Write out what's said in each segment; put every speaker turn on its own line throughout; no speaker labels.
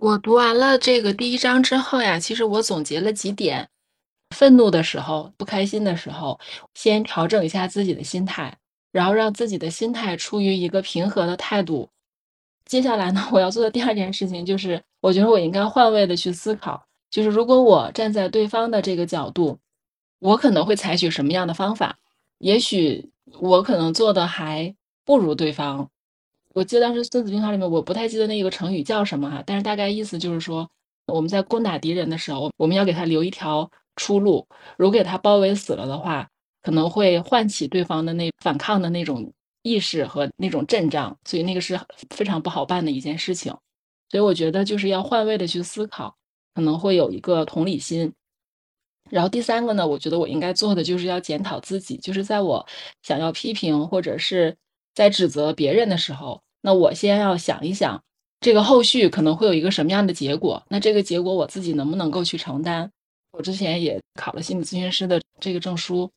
我读完了这个第一章之后呀，其实我总结了几点：愤怒的时候、不开心的时候，先调整一下自己的心态，然后让自己的心态处于一个平和的态度。接下来呢，我要做的第二件事情就是，我觉得我应该换位的去思考，就是如果我站在对方的这个角度，我可能会采取什么样的方法？也许我可能做的还不如对方。我记得当时《孙子兵法》里面，我不太记得那个成语叫什么哈，但是大概意思就是说，我们在攻打敌人的时候，我们要给他留一条出路。如果给他包围死了的话，可能会唤起对方的那反抗的那种意识和那种阵仗，所以那个是非常不好办的一件事情。所以我觉得就是要换位的去思考，可能会有一个同理心。然后第三个呢，我觉得我应该做的就是要检讨自己，就是在我想要批评或者是在指责别人的时候。那我先要想一想，这个后续可能会有一个什么样的结果？那这个结果我自己能不能够去承担？我之前也考了心理咨询师的这个证书，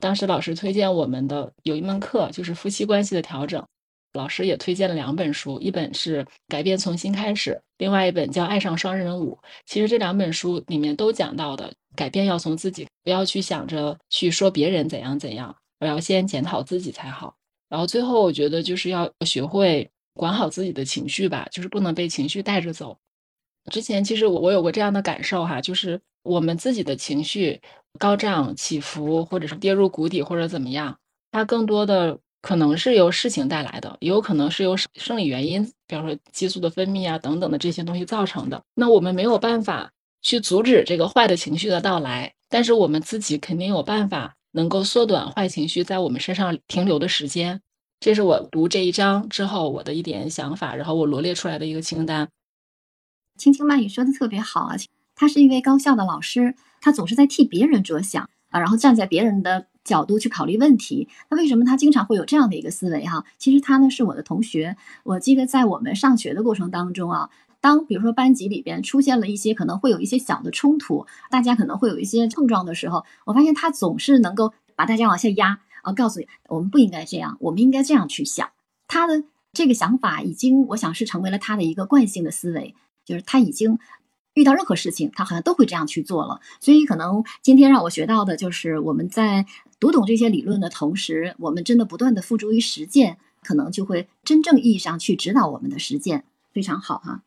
当时老师推荐我们的有一门课就是夫妻关系的调整，老师也推荐了两本书，一本是《改变从新开始》，另外一本叫《爱上双人舞》。其实这两本书里面都讲到的，改变要从自己，不要去想着去说别人怎样怎样，我要先检讨自己才好。然后最后，我觉得就是要学会管好自己的情绪吧，就是不能被情绪带着走。之前其实我我有过这样的感受哈，就是我们自己的情绪高涨起伏，或者是跌入谷底，或者怎么样，它更多的可能是由事情带来的，也有可能是由生理原因，比方说激素的分泌啊等等的这些东西造成的。那我们没有办法去阻止这个坏的情绪的到来，但是我们自己肯定有办法。能够缩短坏情绪在我们身上停留的时间，这是我读这一章之后我的一点想法，然后我罗列出来的一个清单。
青青曼语说的特别好啊，他是一位高校的老师，他总是在替别人着想啊，然后站在别人的角度去考虑问题。那为什么他经常会有这样的一个思维哈？其实他呢是我的同学，我记得在我们上学的过程当中啊。当比如说班级里边出现了一些可能会有一些小的冲突，大家可能会有一些碰撞的时候，我发现他总是能够把大家往下压啊，告诉你我们不应该这样，我们应该这样去想。他的这个想法已经，我想是成为了他的一个惯性的思维，就是他已经遇到任何事情，他好像都会这样去做了。所以可能今天让我学到的就是我们在读懂这些理论的同时，我们真的不断的付诸于实践，可能就会真正意义上去指导我们的实践，非常好哈。